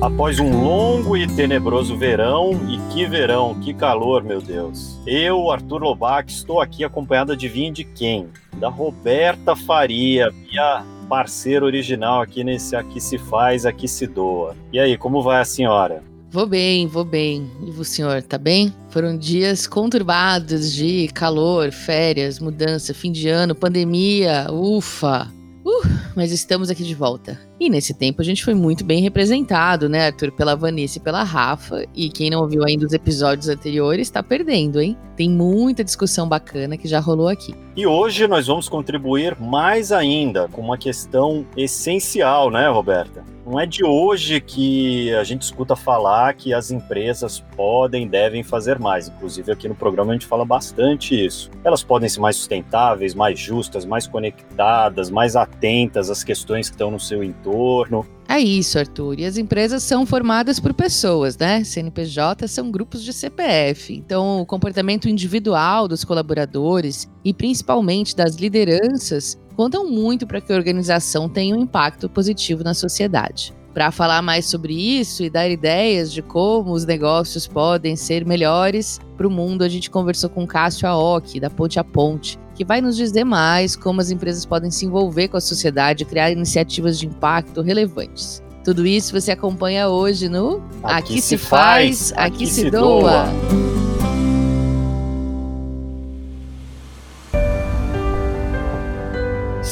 Após um longo e tenebroso verão, e que verão, que calor, meu Deus. Eu, Arthur Lobac, estou aqui acompanhado de vinho de quem? Da Roberta Faria, minha parceira original aqui nesse Aqui se faz, aqui se doa. E aí, como vai a senhora? Vou bem, vou bem. E o senhor, tá bem? Foram dias conturbados de calor, férias, mudança, fim de ano, pandemia, ufa. Mas estamos aqui de volta. E nesse tempo a gente foi muito bem representado, né, Arthur? Pela Vanessa e pela Rafa. E quem não ouviu ainda os episódios anteriores tá perdendo, hein? Tem muita discussão bacana que já rolou aqui. E hoje nós vamos contribuir mais ainda com uma questão essencial, né, Roberta? Não é de hoje que a gente escuta falar que as empresas podem, devem fazer mais. Inclusive, aqui no programa a gente fala bastante isso. Elas podem ser mais sustentáveis, mais justas, mais conectadas, mais atentas às questões que estão no seu entorno. É isso, Arthur. E as empresas são formadas por pessoas, né? CNPJ são grupos de CPF. Então, o comportamento individual dos colaboradores e principalmente das lideranças contam muito para que a organização tenha um impacto positivo na sociedade. Para falar mais sobre isso e dar ideias de como os negócios podem ser melhores para o mundo, a gente conversou com Cássio Aoki, da Ponte a Ponte, que vai nos dizer mais como as empresas podem se envolver com a sociedade e criar iniciativas de impacto relevantes. Tudo isso você acompanha hoje no Aqui, aqui se faz, aqui, se doa. doa.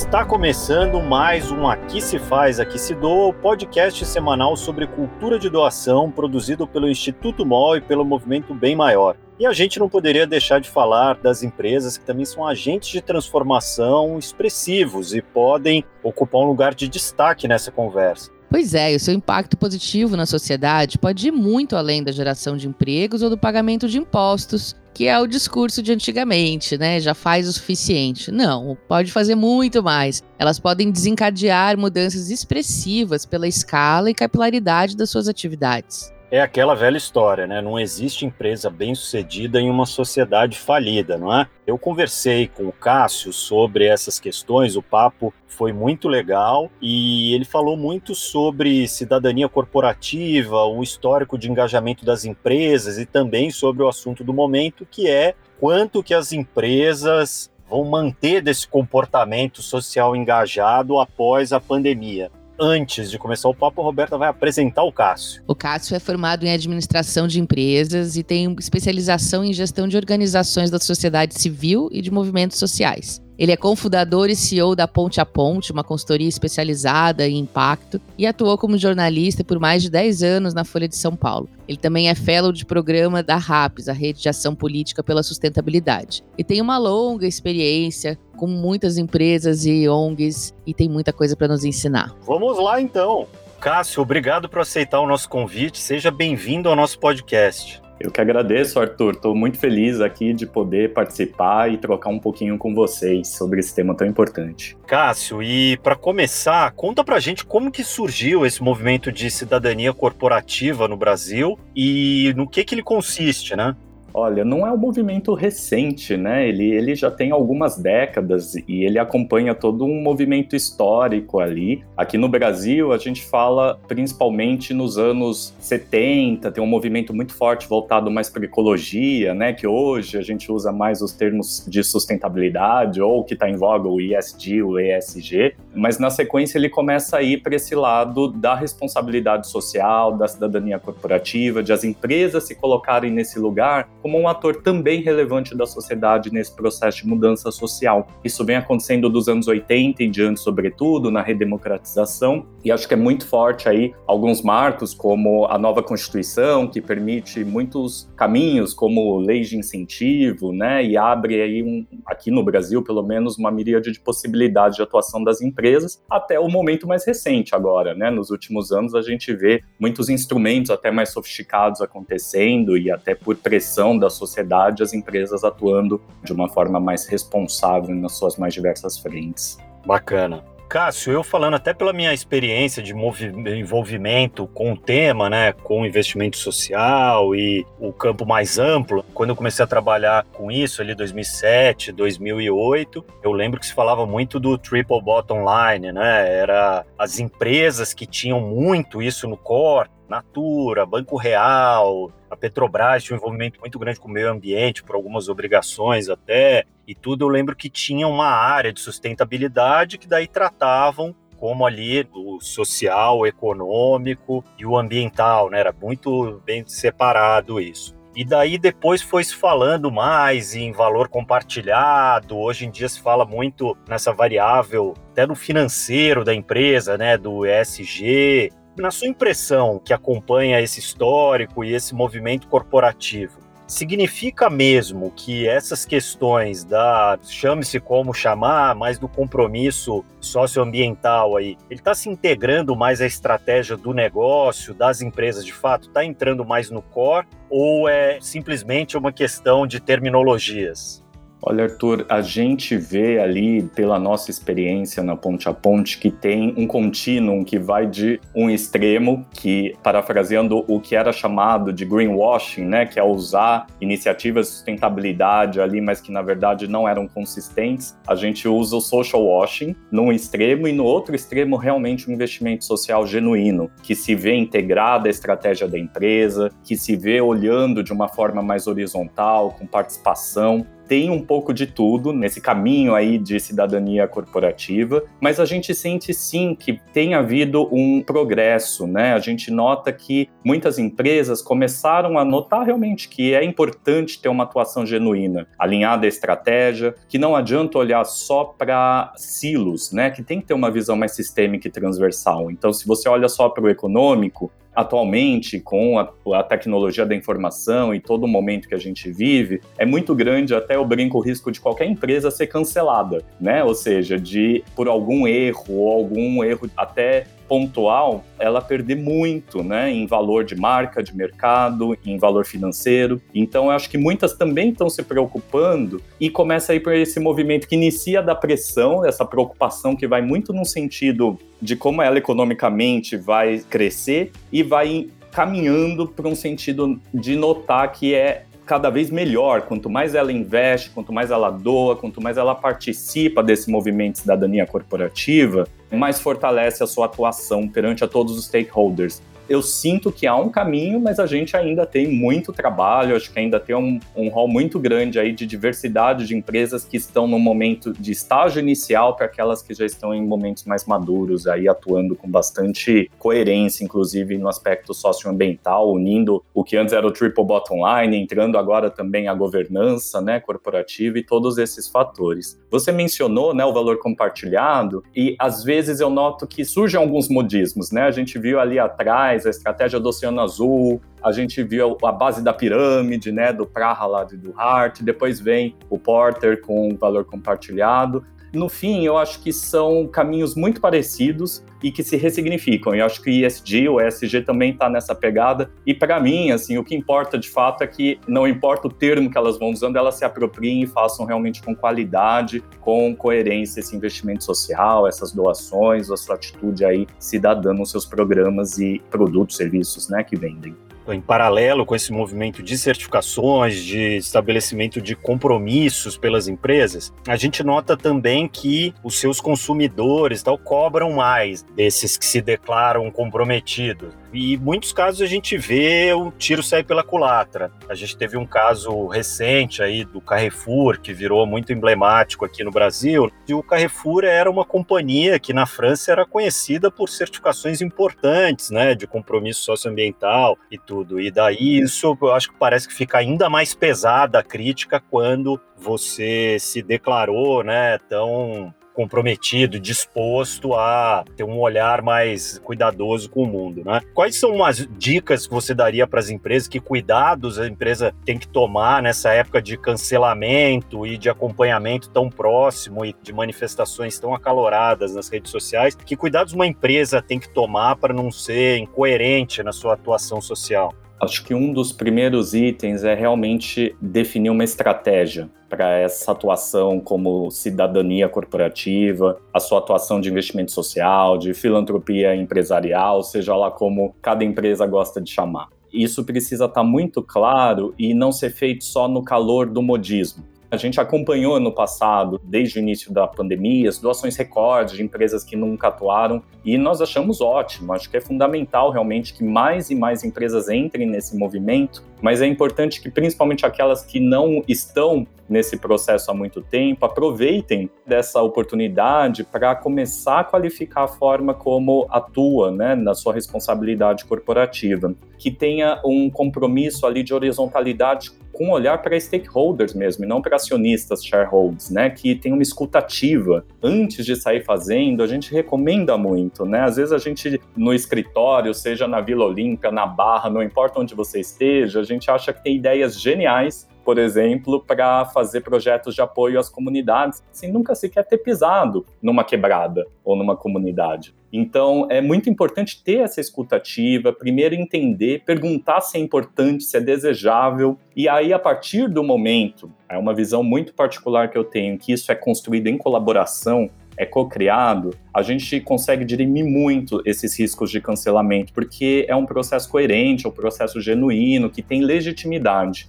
Está começando mais um Aqui se faz, aqui se doa, podcast semanal sobre cultura de doação produzido pelo Instituto MOL e pelo Movimento Bem Maior. E a gente não poderia deixar de falar das empresas que também são agentes de transformação expressivos e podem ocupar um lugar de destaque nessa conversa. Pois é, e o seu impacto positivo na sociedade pode ir muito além da geração de empregos ou do pagamento de impostos, que é o discurso de antigamente, né? Já faz o suficiente. Não, pode fazer muito mais. Elas podem desencadear mudanças expressivas pela escala e capilaridade das suas atividades. É aquela velha história, né? Não existe empresa bem-sucedida em uma sociedade falida, não é? Eu conversei com o Cássio sobre essas questões, o papo foi muito legal e ele falou muito sobre cidadania corporativa, o histórico de engajamento das empresas e também sobre o assunto do momento, que é quanto que as empresas vão manter desse comportamento social engajado após a pandemia antes de começar o papo, a Roberta vai apresentar o Cássio. O Cássio é formado em administração de empresas e tem especialização em gestão de organizações da sociedade civil e de movimentos sociais. Ele é cofundador e CEO da Ponte a Ponte, uma consultoria especializada em impacto, e atuou como jornalista por mais de 10 anos na Folha de São Paulo. Ele também é fellow de programa da RAPS, a Rede de Ação Política pela Sustentabilidade. E tem uma longa experiência com muitas empresas e ONGs e tem muita coisa para nos ensinar. Vamos lá então. Cássio, obrigado por aceitar o nosso convite. Seja bem-vindo ao nosso podcast. Eu que agradeço, Arthur. Estou muito feliz aqui de poder participar e trocar um pouquinho com vocês sobre esse tema tão importante. Cássio, e para começar, conta pra gente como que surgiu esse movimento de cidadania corporativa no Brasil e no que que ele consiste, né? Olha, não é um movimento recente, né? Ele, ele já tem algumas décadas e ele acompanha todo um movimento histórico ali. Aqui no Brasil, a gente fala principalmente nos anos 70, tem um movimento muito forte voltado mais para ecologia, né? Que hoje a gente usa mais os termos de sustentabilidade ou que está em voga o ISD, o ESG. Mas na sequência ele começa a ir para esse lado da responsabilidade social, da cidadania corporativa, de as empresas se colocarem nesse lugar como um ator também relevante da sociedade nesse processo de mudança social. Isso vem acontecendo dos anos 80 em diante, sobretudo, na redemocratização, e acho que é muito forte aí alguns marcos, como a nova Constituição, que permite muitos caminhos, como leis de incentivo, né, e abre aí, um, aqui no Brasil, pelo menos, uma miríade de possibilidades de atuação das empresas, até o momento mais recente agora, né, nos últimos anos a gente vê muitos instrumentos até mais sofisticados acontecendo e até por pressão da sociedade, as empresas atuando de uma forma mais responsável nas suas mais diversas frentes. Bacana. Cássio, eu falando até pela minha experiência de envolvimento com o tema, né, com investimento social e o campo mais amplo, quando eu comecei a trabalhar com isso ali 2007, 2008, eu lembro que se falava muito do triple bottom line, né? Era as empresas que tinham muito isso no core, Natura, Banco Real, a Petrobras tinha um envolvimento muito grande com o meio ambiente, por algumas obrigações até, e tudo. Eu lembro que tinha uma área de sustentabilidade que daí tratavam como ali o social, o econômico e o ambiental, né? Era muito bem separado isso. E daí depois foi se falando mais em valor compartilhado. Hoje em dia se fala muito nessa variável, até no financeiro da empresa, né, do ESG. Na sua impressão, que acompanha esse histórico e esse movimento corporativo, significa mesmo que essas questões da chame-se como chamar, mais do compromisso socioambiental aí, ele está se integrando mais à estratégia do negócio, das empresas de fato, está entrando mais no core ou é simplesmente uma questão de terminologias? Olha, Arthur, a gente vê ali, pela nossa experiência na Ponte a Ponte, que tem um contínuo que vai de um extremo, que, parafraseando o que era chamado de greenwashing, né, que é usar iniciativas de sustentabilidade ali, mas que na verdade não eram consistentes, a gente usa o social washing num extremo e no outro extremo realmente um investimento social genuíno, que se vê integrado à estratégia da empresa, que se vê olhando de uma forma mais horizontal, com participação tem um pouco de tudo nesse caminho aí de cidadania corporativa, mas a gente sente sim que tem havido um progresso, né? A gente nota que muitas empresas começaram a notar realmente que é importante ter uma atuação genuína, alinhada à estratégia, que não adianta olhar só para silos, né? Que tem que ter uma visão mais sistêmica e transversal. Então, se você olha só para o econômico, atualmente, com a, a, tecnologia da informação e todo o momento que a gente vive, é muito grande até eu brinco o risco de qualquer empresa ser cancelada, né? Ou seja, de por algum erro ou algum erro até pontual, ela perder muito, né, em valor de marca, de mercado, em valor financeiro. Então, eu acho que muitas também estão se preocupando e começa aí por esse movimento que inicia da pressão, essa preocupação que vai muito no sentido de como ela economicamente vai crescer e vai caminhando para um sentido de notar que é cada vez melhor. Quanto mais ela investe, quanto mais ela doa, quanto mais ela participa desse movimento de cidadania corporativa, mais fortalece a sua atuação perante a todos os stakeholders eu sinto que há um caminho, mas a gente ainda tem muito trabalho, acho que ainda tem um, um muito grande aí de diversidade de empresas que estão no momento de estágio inicial para aquelas que já estão em momentos mais maduros, aí atuando com bastante coerência, inclusive no aspecto socioambiental, unindo o que antes era o triple bottom line, entrando agora também a governança, né, corporativa e todos esses fatores. Você mencionou, né, o valor compartilhado e às vezes eu noto que surgem alguns modismos, né? A gente viu ali atrás a estratégia do Oceano Azul, a gente viu a base da pirâmide, né, do Praha lá do Hart, depois vem o Porter com valor compartilhado. No fim, eu acho que são caminhos muito parecidos e que se ressignificam. E acho que o ESG, o ESG também está nessa pegada. E para mim, assim, o que importa de fato é que não importa o termo que elas vão usando, elas se apropriem e façam realmente com qualidade, com coerência esse investimento social, essas doações, a sua atitude aí cidadã nos seus programas e produtos, serviços, né, que vendem em paralelo com esse movimento de certificações, de estabelecimento de compromissos pelas empresas, a gente nota também que os seus consumidores tal cobram mais desses que se declaram comprometidos. E em muitos casos a gente vê o tiro sair pela culatra. A gente teve um caso recente aí do Carrefour, que virou muito emblemático aqui no Brasil. E o Carrefour era uma companhia que na França era conhecida por certificações importantes, né, de compromisso socioambiental e tudo. E daí isso eu acho que parece que fica ainda mais pesada a crítica quando você se declarou, né, tão comprometido, disposto a ter um olhar mais cuidadoso com o mundo, né? Quais são as dicas que você daria para as empresas? Que cuidados a empresa tem que tomar nessa época de cancelamento e de acompanhamento tão próximo e de manifestações tão acaloradas nas redes sociais? Que cuidados uma empresa tem que tomar para não ser incoerente na sua atuação social? Acho que um dos primeiros itens é realmente definir uma estratégia para essa atuação como cidadania corporativa, a sua atuação de investimento social, de filantropia empresarial, seja lá como cada empresa gosta de chamar. Isso precisa estar tá muito claro e não ser feito só no calor do modismo A gente acompanhou no passado, desde o início da pandemia, as doações recordes de empresas que nunca atuaram e nós achamos ótimo. Acho que é fundamental realmente que mais e mais empresas entrem nesse movimento, mas é importante que principalmente aquelas que não estão nesse processo há muito tempo aproveitem dessa oportunidade para começar a qualificar a forma como atua, né, na sua responsabilidade corporativa, que tenha um compromisso ali de horizontalidade com olhar para stakeholders mesmo, e não para acionistas, shareholders, né? Que tem uma escutativa. Antes de sair fazendo, a gente recomenda muito, né? Às vezes a gente, no escritório, seja na Vila Olímpia, na Barra, não importa onde você esteja, a gente acha que tem ideias geniais por exemplo, para fazer projetos de apoio às comunidades, sem nunca sequer ter pisado numa quebrada ou numa comunidade. Então, é muito importante ter essa escutativa, primeiro entender, perguntar se é importante, se é desejável, e aí, a partir do momento, é uma visão muito particular que eu tenho, que isso é construído em colaboração, é co-criado, a gente consegue dirimir muito esses riscos de cancelamento, porque é um processo coerente, é um processo genuíno, que tem legitimidade.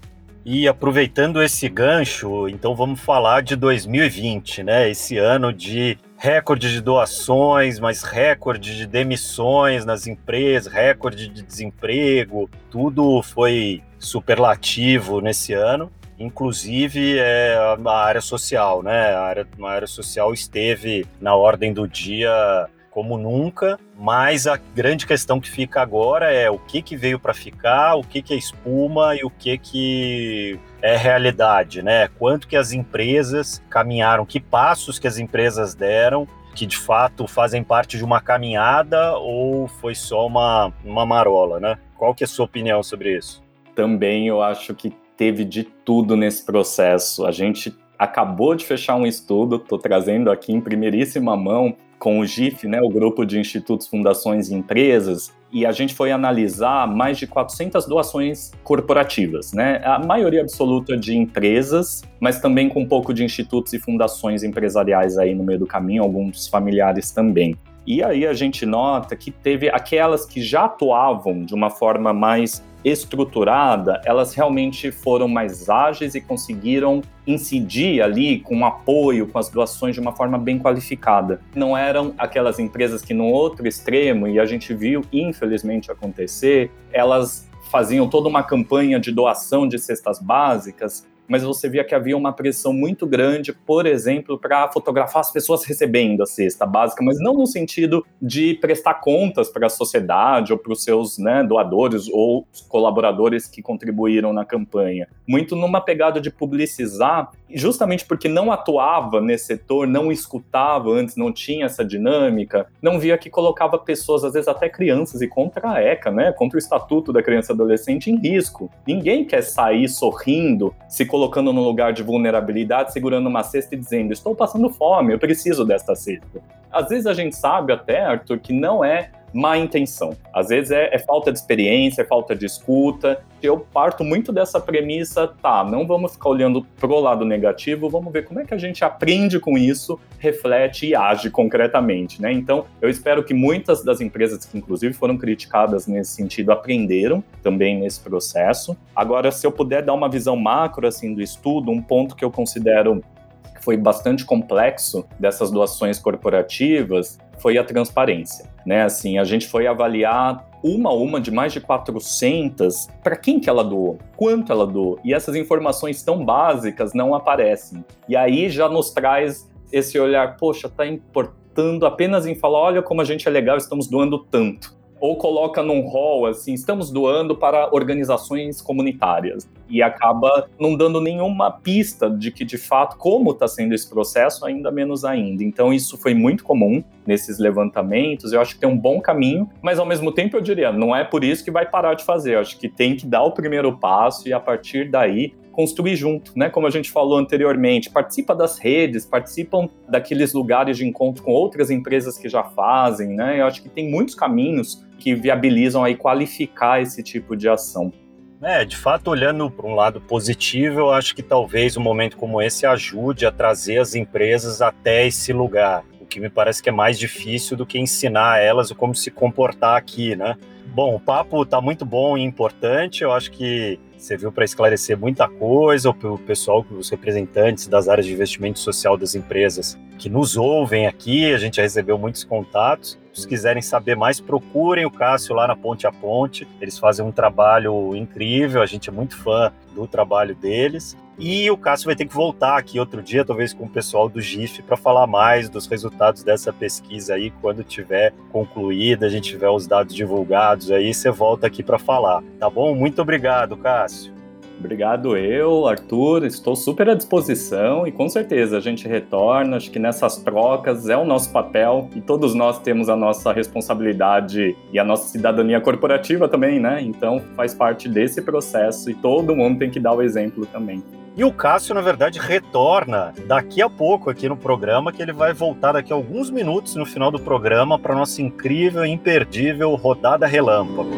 E aproveitando esse gancho, então vamos falar de 2020, né? Esse ano de recorde de doações, mas recorde de demissões nas empresas, recorde de desemprego, tudo foi superlativo nesse ano. Inclusive é, a área social, né? A área, a área social esteve na ordem do dia como nunca, mas a grande questão que fica agora é o que, que veio para ficar, o que, que é espuma e o que, que é realidade, né? Quanto que as empresas caminharam, que passos que as empresas deram que de fato fazem parte de uma caminhada ou foi só uma, uma marola, né? Qual que é a sua opinião sobre isso? Também eu acho que teve de tudo nesse processo. A gente acabou de fechar um estudo, estou trazendo aqui em primeiríssima mão com o GIF, né, o Grupo de Institutos, Fundações e Empresas, e a gente foi analisar mais de 400 doações corporativas, né? A maioria absoluta de empresas, mas também com um pouco de institutos e fundações empresariais aí no meio do caminho, alguns familiares também. E aí a gente nota que teve aquelas que já atuavam de uma forma mais estruturada, elas realmente foram mais ágeis e conseguiram incidir ali com apoio, com as doações de uma forma bem qualificada. Não eram aquelas empresas que no outro extremo, e a gente viu infelizmente acontecer, elas faziam toda uma campanha de doação de cestas básicas mas você via que havia uma pressão muito grande, por exemplo, para fotografar as pessoas recebendo a cesta básica, mas não no sentido de prestar contas para a sociedade ou para os seus né, doadores ou colaboradores que contribuíram na campanha. Muito numa pegada de publicizar, justamente porque não atuava nesse setor, não escutava antes, não tinha essa dinâmica, não via que colocava pessoas, às vezes até crianças, e contra a ECA, né, contra o Estatuto da Criança e Adolescente em risco. Ninguém quer sair sorrindo, se colocando no lugar de vulnerabilidade, segurando uma cesta e dizendo: Estou passando fome, eu preciso desta cesta. Às vezes a gente sabe até, Arthur, que não é má intenção. Às vezes é, é, falta de experiência, é falta de escuta. Eu parto muito dessa premissa, tá, não vamos ficar olhando pro lado negativo, vamos ver como é que a gente aprende com isso, reflete e age concretamente, né? Então, eu espero que muitas das empresas que inclusive foram criticadas nesse sentido aprenderam também nesse processo. Agora, se eu puder dar uma visão macro assim do estudo, um ponto que eu considero que foi bastante complexo dessas doações corporativas foi a transparência, né? Assim, a gente foi avaliar uma a uma de mais de 400 para quem que ela doou, quanto ela doou, e essas informações tão básicas não aparecem. E aí já nos traz esse olhar, poxa, tá importando apenas em falar, olha como a gente é legal, estamos doando tanto ou coloca num hall assim, estamos doando para organizações comunitárias e acaba não dando nenhuma pista de que de fato como está sendo esse processo, ainda menos ainda. Então isso foi muito comum nesses levantamentos. Eu acho que tem um bom caminho, mas ao mesmo tempo eu diria, não é por isso que vai parar de fazer. Eu acho que tem que dar o primeiro passo e a partir daí construir junto, né? Como a gente falou anteriormente, participa das redes, participam daqueles lugares de encontro com outras empresas que já fazem, né? Eu acho que tem muitos caminhos que viabilizam aí qualificar esse tipo de ação. É, de fato, olhando para um lado positivo, eu acho que talvez um momento como esse ajude a trazer as empresas até esse lugar, o que me parece que é mais difícil do que ensinar elas como se comportar aqui, né? Bom, o papo está muito bom e importante. Eu acho que serviu para esclarecer muita coisa, para o pessoal, os representantes das áreas de investimento social das empresas que nos ouvem aqui, a gente recebeu muitos contatos. Se quiserem saber mais, procurem o Cássio lá na Ponte a Ponte. Eles fazem um trabalho incrível, a gente é muito fã do trabalho deles. E o Cássio vai ter que voltar aqui outro dia, talvez com o pessoal do GIF, para falar mais dos resultados dessa pesquisa aí, quando tiver concluída, a gente tiver os dados divulgados aí, você volta aqui para falar, tá bom? Muito obrigado, Cássio. Obrigado eu, Arthur, estou super à disposição e com certeza a gente retorna, acho que nessas trocas é o nosso papel e todos nós temos a nossa responsabilidade e a nossa cidadania corporativa também, né? Então faz parte desse processo e todo mundo tem que dar o exemplo também. E o Cássio, na verdade, retorna daqui a pouco aqui no programa, que ele vai voltar daqui a alguns minutos no final do programa para nossa incrível e imperdível rodada relâmpago.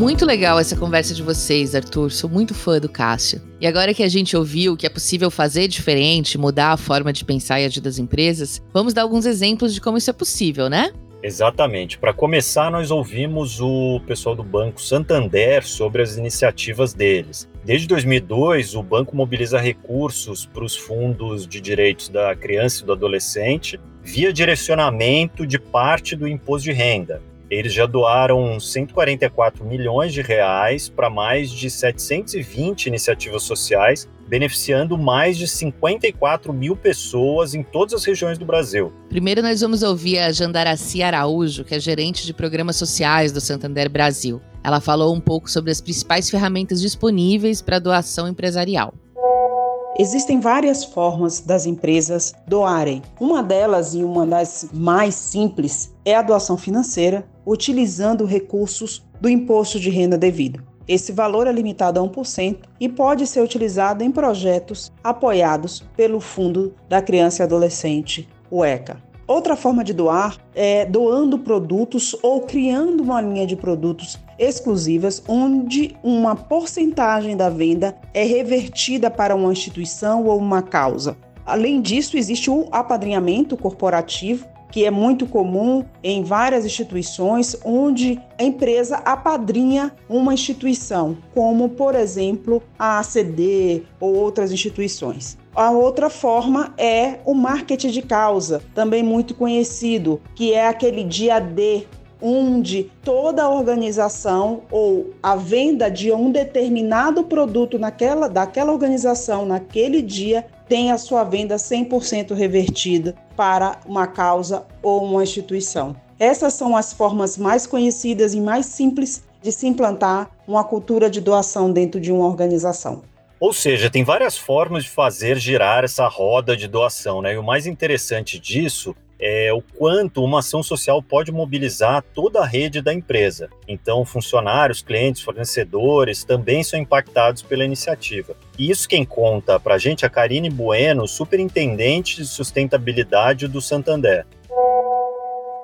Muito legal essa conversa de vocês, Arthur. Sou muito fã do Cássio. E agora que a gente ouviu que é possível fazer diferente, mudar a forma de pensar e agir das empresas, vamos dar alguns exemplos de como isso é possível, né? Exatamente. Para começar, nós ouvimos o pessoal do Banco Santander sobre as iniciativas deles. Desde 2002, o banco mobiliza recursos para os fundos de direitos da criança e do adolescente via direcionamento de parte do imposto de renda. Eles já doaram 144 milhões de reais para mais de 720 iniciativas sociais, beneficiando mais de 54 mil pessoas em todas as regiões do Brasil. Primeiro, nós vamos ouvir a Jandaraci Araújo, que é gerente de programas sociais do Santander Brasil. Ela falou um pouco sobre as principais ferramentas disponíveis para doação empresarial. Existem várias formas das empresas doarem. Uma delas, e uma das mais simples, é a doação financeira, utilizando recursos do imposto de renda devido. Esse valor é limitado a 1% e pode ser utilizado em projetos apoiados pelo Fundo da Criança e Adolescente, o ECA. Outra forma de doar é doando produtos ou criando uma linha de produtos exclusivas, onde uma porcentagem da venda é revertida para uma instituição ou uma causa. Além disso, existe o apadrinhamento corporativo, que é muito comum em várias instituições, onde a empresa apadrinha uma instituição, como, por exemplo, a ACD ou outras instituições. A outra forma é o marketing de causa, também muito conhecido, que é aquele dia D, onde toda a organização ou a venda de um determinado produto naquela, daquela organização naquele dia tem a sua venda 100% revertida para uma causa ou uma instituição. Essas são as formas mais conhecidas e mais simples de se implantar uma cultura de doação dentro de uma organização. Ou seja, tem várias formas de fazer girar essa roda de doação, né? E o mais interessante disso é o quanto uma ação social pode mobilizar toda a rede da empresa. Então, funcionários, clientes, fornecedores também são impactados pela iniciativa. E isso quem conta para a gente é a Karine Bueno, superintendente de sustentabilidade do Santander.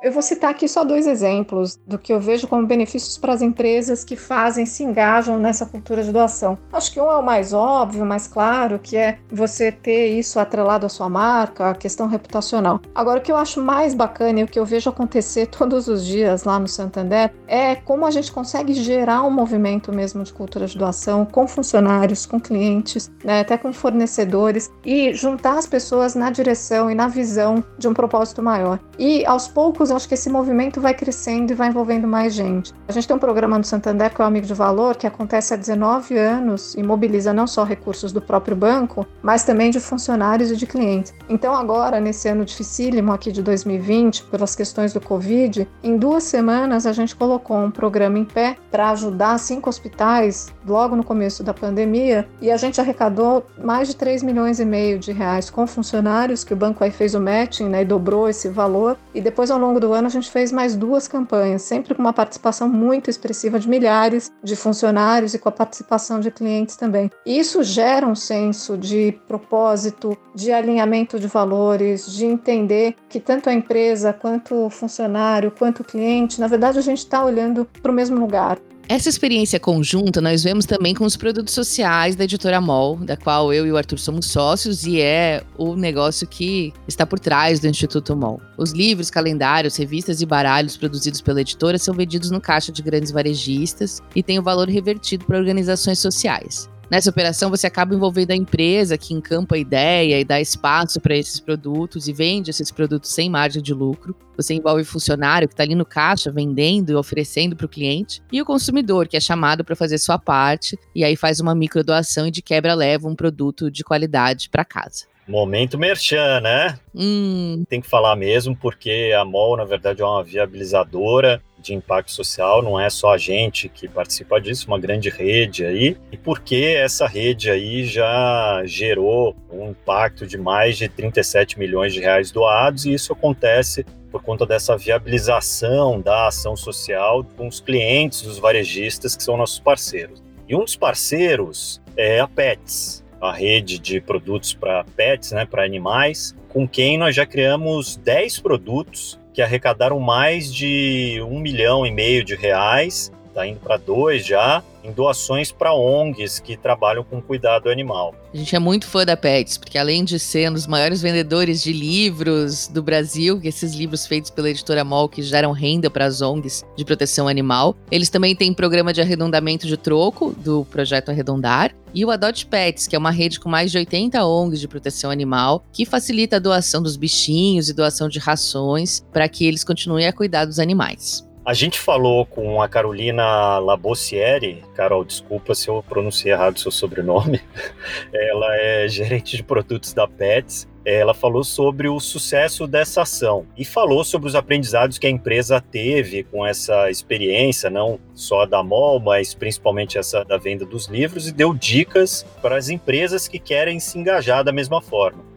Eu vou citar aqui só dois exemplos do que eu vejo como benefícios para as empresas que fazem, se engajam nessa cultura de doação. Acho que um é o mais óbvio, mais claro, que é você ter isso atrelado à sua marca, a questão reputacional. Agora, o que eu acho mais bacana e o que eu vejo acontecer todos os dias lá no Santander é como a gente consegue gerar um movimento mesmo de cultura de doação com funcionários, com clientes, né, até com fornecedores e juntar as pessoas na direção e na visão de um propósito maior. E aos poucos acho que esse movimento vai crescendo e vai envolvendo mais gente. A gente tem um programa no Santander que é o Amigo de Valor, que acontece há 19 anos e mobiliza não só recursos do próprio banco, mas também de funcionários e de clientes. Então, agora, nesse ano dificílimo aqui de 2020, pelas questões do Covid, em duas semanas a gente colocou um programa em pé para ajudar cinco hospitais logo no começo da pandemia e a gente arrecadou mais de 3 milhões e meio de reais com funcionários, que o banco aí fez o matching né, e dobrou esse valor. E depois, ao longo do do ano, a gente fez mais duas campanhas, sempre com uma participação muito expressiva de milhares de funcionários e com a participação de clientes também. Isso gera um senso de propósito, de alinhamento de valores, de entender que tanto a empresa, quanto o funcionário, quanto o cliente, na verdade, a gente está olhando para o mesmo lugar. Essa experiência conjunta nós vemos também com os produtos sociais da editora MOL, da qual eu e o Arthur somos sócios e é o negócio que está por trás do Instituto MOL. Os livros, calendários, revistas e baralhos produzidos pela editora são vendidos no caixa de grandes varejistas e têm o valor revertido para organizações sociais. Nessa operação, você acaba envolvendo a empresa que encampa a ideia e dá espaço para esses produtos e vende esses produtos sem margem de lucro. Você envolve o funcionário que está ali no caixa vendendo e oferecendo para o cliente, e o consumidor que é chamado para fazer sua parte e aí faz uma microdoação e de quebra leva um produto de qualidade para casa. Momento merchan, né? Hum. Tem que falar mesmo, porque a MOL, na verdade, é uma viabilizadora de impacto social, não é só a gente que participa disso, uma grande rede aí, e porque essa rede aí já gerou um impacto de mais de 37 milhões de reais doados, e isso acontece por conta dessa viabilização da ação social com os clientes dos varejistas que são nossos parceiros. E um dos parceiros é a Pets, a rede de produtos para pets, né, para animais, com quem nós já criamos 10 produtos que arrecadaram mais de um milhão e meio de reais, está indo para dois já, em doações para ONGs que trabalham com cuidado animal. A gente é muito fã da Pets, porque além de ser um dos maiores vendedores de livros do Brasil, esses livros feitos pela editora MOL que geram renda para as ONGs de proteção animal, eles também têm programa de arredondamento de troco do projeto Arredondar e o Adote Pets, que é uma rede com mais de 80 ONGs de proteção animal, que facilita a doação dos bichinhos e doação de rações para que eles continuem a cuidar dos animais. A gente falou com a Carolina Labossieri, Carol, desculpa se eu pronunciei errado seu sobrenome. Ela é gerente de produtos da Pets. Ela falou sobre o sucesso dessa ação e falou sobre os aprendizados que a empresa teve com essa experiência, não só da MOL, mas principalmente essa da venda dos livros, e deu dicas para as empresas que querem se engajar da mesma forma.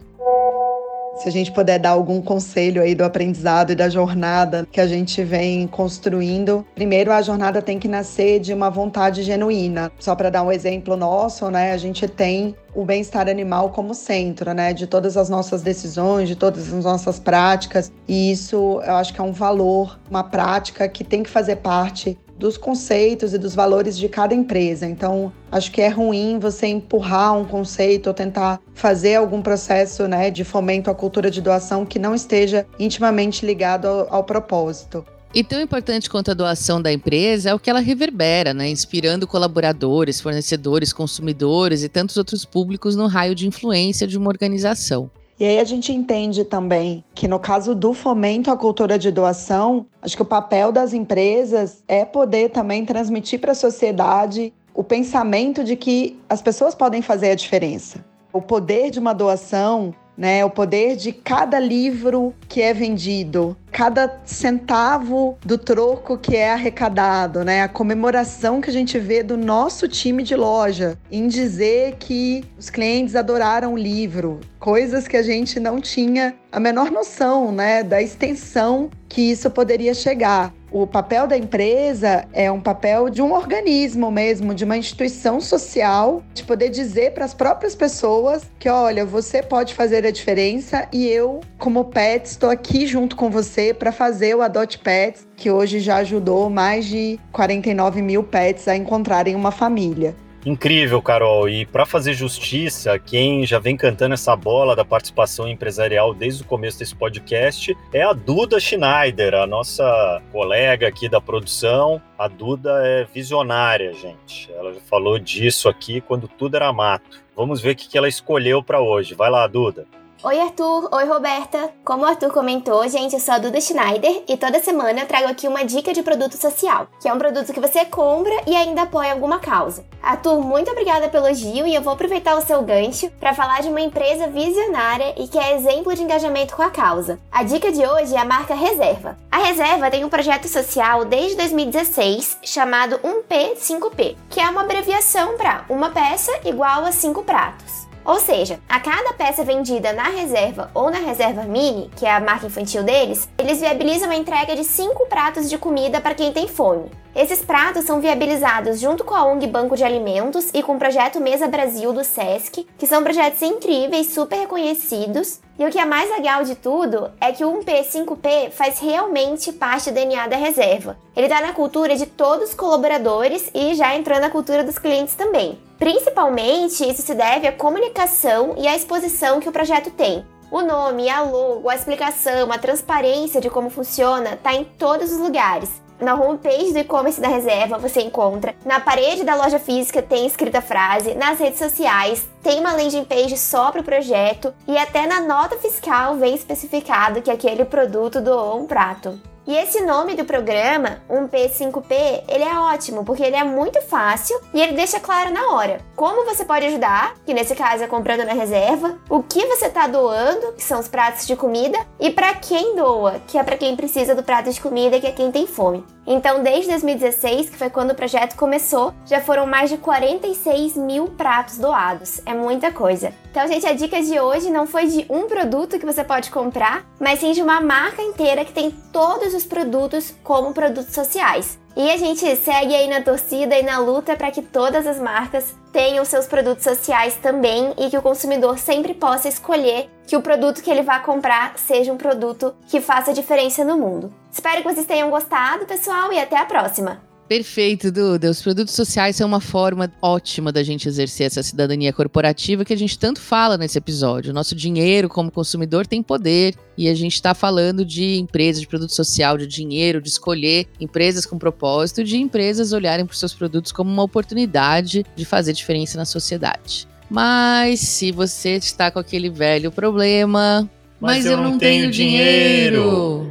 Se a gente puder dar algum conselho aí do aprendizado e da jornada que a gente vem construindo, primeiro a jornada tem que nascer de uma vontade genuína. Só para dar um exemplo nosso, né, a gente tem o bem-estar animal como centro, né, de todas as nossas decisões, de todas as nossas práticas, e isso eu acho que é um valor, uma prática que tem que fazer parte dos conceitos e dos valores de cada empresa. Então, acho que é ruim você empurrar um conceito ou tentar fazer algum processo né, de fomento à cultura de doação que não esteja intimamente ligado ao, ao propósito. E tão importante quanto a doação da empresa é o que ela reverbera, né? inspirando colaboradores, fornecedores, consumidores e tantos outros públicos no raio de influência de uma organização. E aí a gente entende também que no caso do fomento à cultura de doação, acho que o papel das empresas é poder também transmitir para a sociedade o pensamento de que as pessoas podem fazer a diferença. O poder de uma doação né? O poder de cada livro que é vendido, cada centavo do troco que é arrecadado, né? A comemoração que a gente vê do nosso time de loja em dizer que os clientes adoraram o livro, coisas que a gente não tinha a menor noção, né, da extensão que isso poderia chegar. O papel da empresa é um papel de um organismo mesmo, de uma instituição social, de poder dizer para as próprias pessoas que, olha, você pode fazer a diferença e eu, como pet, estou aqui junto com você para fazer o Adote Pets, que hoje já ajudou mais de 49 mil pets a encontrarem uma família. Incrível, Carol. E para fazer justiça, quem já vem cantando essa bola da participação empresarial desde o começo desse podcast é a Duda Schneider, a nossa colega aqui da produção. A Duda é visionária, gente. Ela falou disso aqui quando tudo era mato. Vamos ver o que ela escolheu para hoje. Vai lá, Duda. Oi, Arthur. Oi, Roberta. Como o Arthur comentou, gente, eu sou a Duda Schneider e toda semana eu trago aqui uma dica de produto social, que é um produto que você compra e ainda apoia alguma causa. Arthur, muito obrigada pelo elogio e eu vou aproveitar o seu gancho para falar de uma empresa visionária e que é exemplo de engajamento com a causa. A dica de hoje é a marca Reserva. A Reserva tem um projeto social desde 2016 chamado 1P5P, que é uma abreviação para uma peça igual a cinco pratos. Ou seja, a cada peça vendida na reserva ou na reserva mini, que é a marca infantil deles, eles viabilizam a entrega de 5 pratos de comida para quem tem fome. Esses pratos são viabilizados junto com a ONG Banco de Alimentos e com o projeto Mesa Brasil do SESC, que são projetos incríveis, super reconhecidos E o que é mais legal de tudo é que o 1P5P faz realmente parte do DNA da reserva. Ele está na cultura de todos os colaboradores e já entrou na cultura dos clientes também. Principalmente, isso se deve à comunicação e à exposição que o projeto tem. O nome, a logo, a explicação, a transparência de como funciona está em todos os lugares. Na homepage do e-commerce da reserva você encontra, na parede da loja física tem escrita a frase, nas redes sociais tem uma landing page só para o projeto e até na nota fiscal vem especificado que aquele produto doou um prato. E esse nome do programa, 1P5P, ele é ótimo porque ele é muito fácil e ele deixa claro na hora como você pode ajudar, que nesse caso é comprando na reserva, o que você está doando, que são os pratos de comida, e para quem doa, que é para quem precisa do prato de comida, que é quem tem fome. Então, desde 2016, que foi quando o projeto começou, já foram mais de 46 mil pratos doados. É muita coisa. Então, gente, a dica de hoje não foi de um produto que você pode comprar, mas sim de uma marca inteira que tem todos os produtos como produtos sociais. E a gente segue aí na torcida e na luta para que todas as marcas tenham seus produtos sociais também e que o consumidor sempre possa escolher que o produto que ele vá comprar seja um produto que faça diferença no mundo. Espero que vocês tenham gostado, pessoal, e até a próxima! Perfeito, Duda. Os produtos sociais são uma forma ótima da gente exercer essa cidadania corporativa que a gente tanto fala nesse episódio. O nosso dinheiro como consumidor tem poder e a gente está falando de empresas de produto social, de dinheiro, de escolher empresas com propósito, de empresas olharem para os seus produtos como uma oportunidade de fazer diferença na sociedade. Mas se você está com aquele velho problema, mas, mas eu, eu, não, tenho, tenho dinheiro. dinheiro.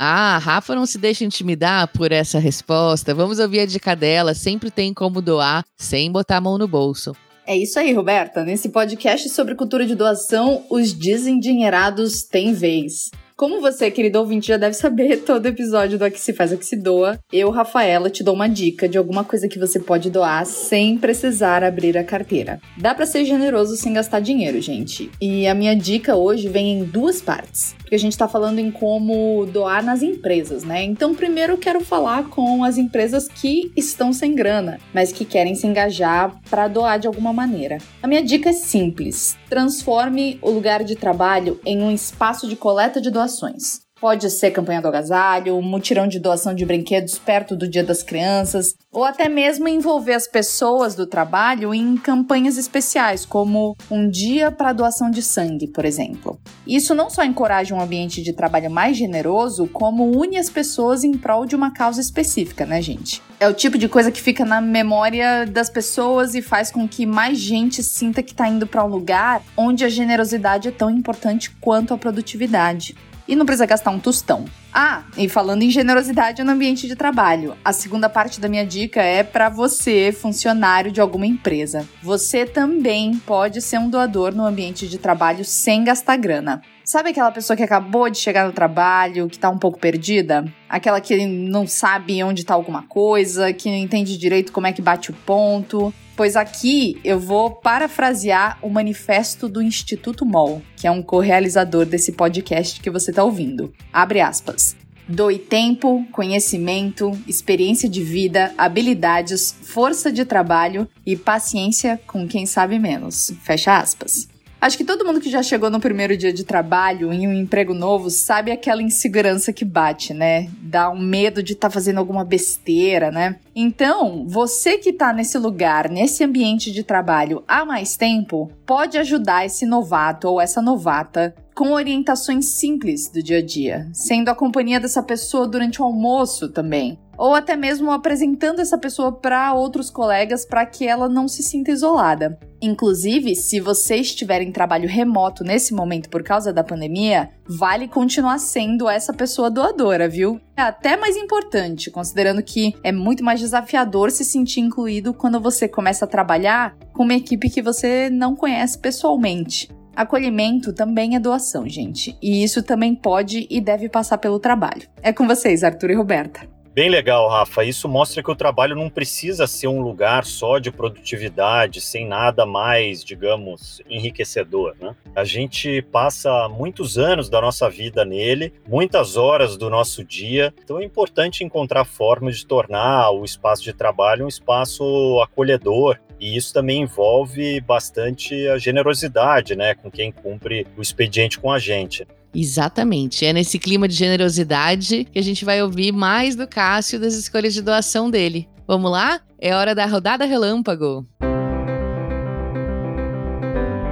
Ah, Rafa não se deixa intimidar por essa resposta. Vamos ouvir a dica dela. Sempre tem como doar sem botar a mão no bolso. É isso aí, Roberta. Nesse podcast sobre cultura de doação, os desendinheirados têm vez. Como você, querido ouvinte, já deve saber, todo episódio do Aqui Se Faz, Aqui Se Doa, eu, Rafaela, te dou uma dica de alguma coisa que você pode doar sem precisar abrir a carteira. Dá para ser generoso sem gastar dinheiro, gente. E a minha dica hoje vem em duas partes porque a gente está falando em como doar nas empresas, né? Então, primeiro eu quero falar com as empresas que estão sem grana, mas que querem se engajar para doar de alguma maneira. A minha dica é simples: transforme o lugar de trabalho em um espaço de coleta de doações. Pode ser campanha do agasalho, mutirão de doação de brinquedos perto do Dia das Crianças, ou até mesmo envolver as pessoas do trabalho em campanhas especiais, como um dia para doação de sangue, por exemplo. Isso não só encoraja um ambiente de trabalho mais generoso, como une as pessoas em prol de uma causa específica, né, gente? É o tipo de coisa que fica na memória das pessoas e faz com que mais gente sinta que está indo para um lugar onde a generosidade é tão importante quanto a produtividade e não precisa gastar um tostão. Ah, e falando em generosidade no ambiente de trabalho, a segunda parte da minha dica é para você, funcionário de alguma empresa. Você também pode ser um doador no ambiente de trabalho sem gastar grana. Sabe aquela pessoa que acabou de chegar no trabalho, que tá um pouco perdida? Aquela que não sabe onde tá alguma coisa, que não entende direito como é que bate o ponto, pois aqui eu vou parafrasear o manifesto do Instituto MOL, que é um co-realizador desse podcast que você está ouvindo. Abre aspas. Doe tempo, conhecimento, experiência de vida, habilidades, força de trabalho e paciência com quem sabe menos. Fecha aspas. Acho que todo mundo que já chegou no primeiro dia de trabalho em um emprego novo sabe aquela insegurança que bate, né? Dá um medo de estar tá fazendo alguma besteira, né? Então, você que está nesse lugar, nesse ambiente de trabalho há mais tempo, pode ajudar esse novato ou essa novata com orientações simples do dia a dia, sendo a companhia dessa pessoa durante o almoço também ou até mesmo apresentando essa pessoa para outros colegas para que ela não se sinta isolada. Inclusive, se você estiver em trabalho remoto nesse momento por causa da pandemia, vale continuar sendo essa pessoa doadora, viu? É até mais importante, considerando que é muito mais desafiador se sentir incluído quando você começa a trabalhar com uma equipe que você não conhece pessoalmente. Acolhimento também é doação, gente, e isso também pode e deve passar pelo trabalho. É com vocês, Arthur e Roberta. Bem legal, Rafa. Isso mostra que o trabalho não precisa ser um lugar só de produtividade, sem nada mais, digamos, enriquecedor. Né? A gente passa muitos anos da nossa vida nele, muitas horas do nosso dia, então é importante encontrar formas de tornar o espaço de trabalho um espaço acolhedor, E isso também envolve bastante a generosidade, né, com quem cumpre o expediente com a gente. Exatamente. É nesse clima de generosidade que a gente vai ouvir mais do Cássio das escolhas de doação dele. Vamos lá? É hora da rodada relâmpago.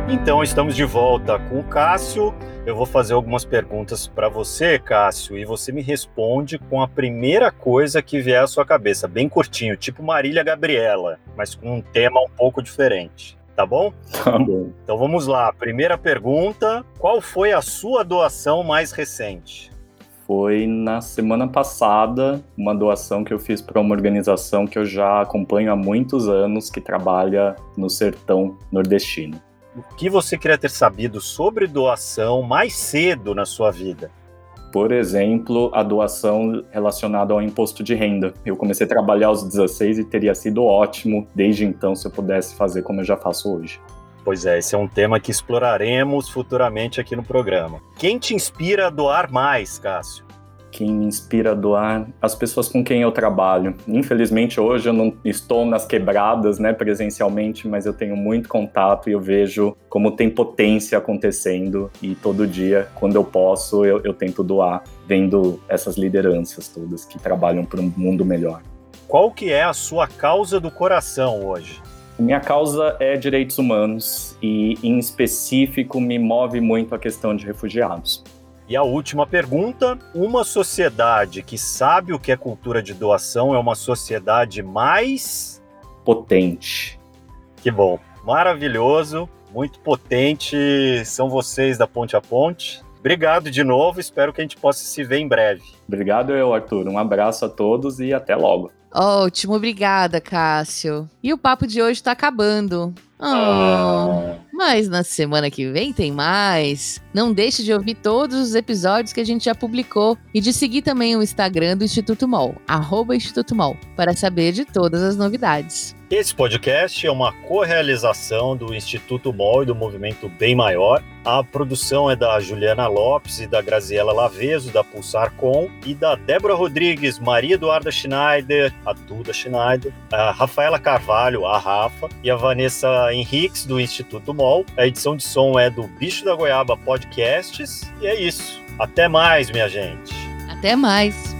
Então estamos de volta com o Cássio. Eu vou fazer algumas perguntas para você, Cássio, e você me responde com a primeira coisa que vier à sua cabeça, bem curtinho, tipo Marília Gabriela, mas com um tema um pouco diferente. Tá bom? Tá bom. Então vamos lá. Primeira pergunta: qual foi a sua doação mais recente? Foi na semana passada uma doação que eu fiz para uma organização que eu já acompanho há muitos anos, que trabalha no sertão nordestino. O que você queria ter sabido sobre doação mais cedo na sua vida? Por exemplo, a doação relacionada ao imposto de renda. Eu comecei a trabalhar aos 16 e teria sido ótimo desde então se eu pudesse fazer como eu já faço hoje. Pois é, esse é um tema que exploraremos futuramente aqui no programa. Quem te inspira a doar mais, Cássio? Quem me inspira a doar, as pessoas com quem eu trabalho. Infelizmente hoje eu não estou nas quebradas, né, presencialmente, mas eu tenho muito contato e eu vejo como tem potência acontecendo e todo dia, quando eu posso, eu, eu tento doar, vendo essas lideranças todas que trabalham para um mundo melhor. Qual que é a sua causa do coração hoje? Minha causa é direitos humanos e, em específico, me move muito a questão de refugiados. E a última pergunta: uma sociedade que sabe o que é cultura de doação é uma sociedade mais potente. Que bom, maravilhoso, muito potente. São vocês da Ponte a Ponte. Obrigado de novo, espero que a gente possa se ver em breve. Obrigado eu, Arthur. Um abraço a todos e até logo. Ótimo, obrigada, Cássio. E o papo de hoje está acabando. Oh, ah. Mas na semana que vem tem mais. Não deixe de ouvir todos os episódios que a gente já publicou e de seguir também o Instagram do Instituto MOL, arroba Instituto MOL, para saber de todas as novidades. Esse podcast é uma co-realização do Instituto MOL e do Movimento Bem Maior. A produção é da Juliana Lopes e da Graziela Laveso, da Pulsar Com, e da Débora Rodrigues, Maria Eduarda Schneider, a Duda Schneider, a Rafaela Carvalho, a Rafa, e a Vanessa Henriques, do Instituto MOL. A edição de som é do Bicho da Goiaba Podcasts. E é isso. Até mais, minha gente. Até mais.